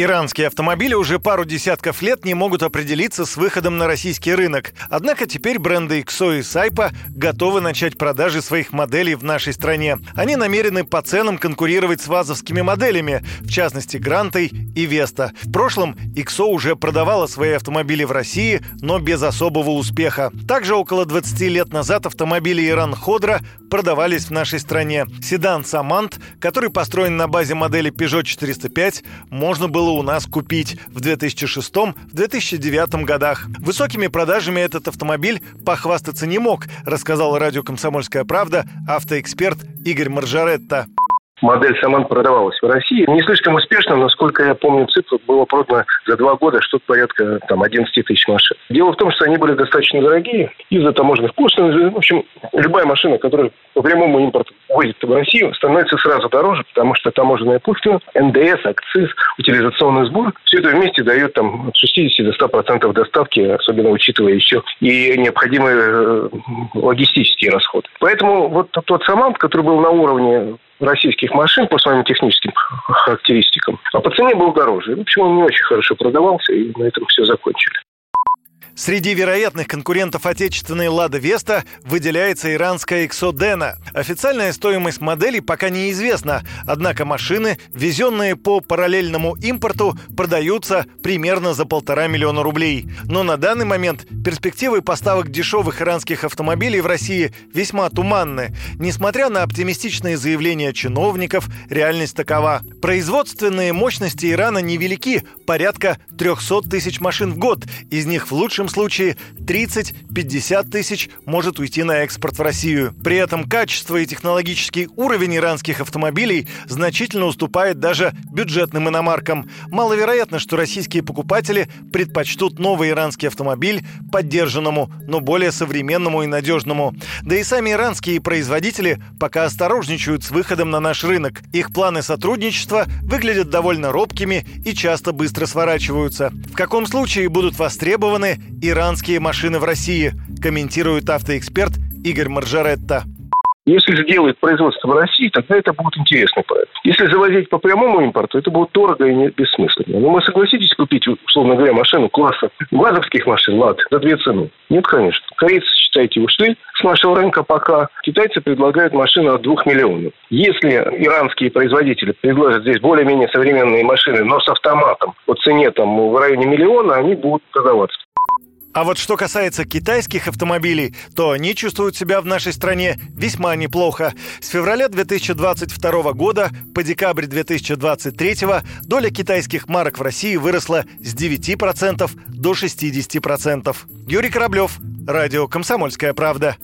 Иранские автомобили уже пару десятков лет не могут определиться с выходом на российский рынок. Однако теперь бренды XO и Сайпа готовы начать продажи своих моделей в нашей стране. Они намерены по ценам конкурировать с вазовскими моделями, в частности Грантой и Веста. В прошлом XO уже продавала свои автомобили в России, но без особого успеха. Также около 20 лет назад автомобили Иран Ходра продавались в нашей стране. Седан Самант, который построен на базе модели Peugeot 405, можно было было у нас купить в 2006-2009 годах. Высокими продажами этот автомобиль похвастаться не мог, рассказал радио «Комсомольская правда» автоэксперт Игорь Маржаретта модель Саман продавалась в России. Не слишком успешно, насколько я помню цифру, было продано за два года что-то порядка там, 11 тысяч машин. Дело в том, что они были достаточно дорогие из-за таможенных пошлин. В общем, любая машина, которая по прямому импорту ввозит в Россию, становится сразу дороже, потому что таможенная пошлина, НДС, акциз, утилизационный сбор, все это вместе дает там, от 60 до 100 процентов доставки, особенно учитывая еще и необходимые э, логистические расходы. Поэтому вот тот Самант, который был на уровне российских машин по своим техническим характеристикам, а по цене был дороже. В общем, он не очень хорошо продавался, и на этом все закончили. Среди вероятных конкурентов отечественной «Лада Веста» выделяется иранская «Эксодена». Официальная стоимость модели пока неизвестна, однако машины, везенные по параллельному импорту, продаются примерно за полтора миллиона рублей. Но на данный момент перспективы поставок дешевых иранских автомобилей в России весьма туманны. Несмотря на оптимистичные заявления чиновников, реальность такова. Производственные мощности Ирана невелики, порядка 300 тысяч машин в год, из них в лучшем лучшем случае 30-50 тысяч может уйти на экспорт в Россию. При этом качество и технологический уровень иранских автомобилей значительно уступает даже бюджетным иномаркам. Маловероятно, что российские покупатели предпочтут новый иранский автомобиль поддержанному, но более современному и надежному. Да и сами иранские производители пока осторожничают с выходом на наш рынок. Их планы сотрудничества выглядят довольно робкими и часто быстро сворачиваются. В каком случае будут востребованы иранские машины в России, комментирует автоэксперт Игорь Маржаретта. Если сделают производство в России, тогда это будет интересный проект. Если завозить по прямому импорту, это будет дорого и не бессмысленно. Но вы согласитесь купить, условно говоря, машину класса газовских машин, ЛАД, за две цены? Нет, конечно. Корейцы, считайте, ушли с нашего рынка пока. Китайцы предлагают машину от двух миллионов. Если иранские производители предложат здесь более-менее современные машины, но с автоматом по цене там в районе миллиона, они будут продаваться. А вот что касается китайских автомобилей, то они чувствуют себя в нашей стране весьма неплохо. С февраля 2022 года по декабрь 2023 доля китайских марок в России выросла с 9% до 60%. Юрий Кораблев, Радио «Комсомольская правда».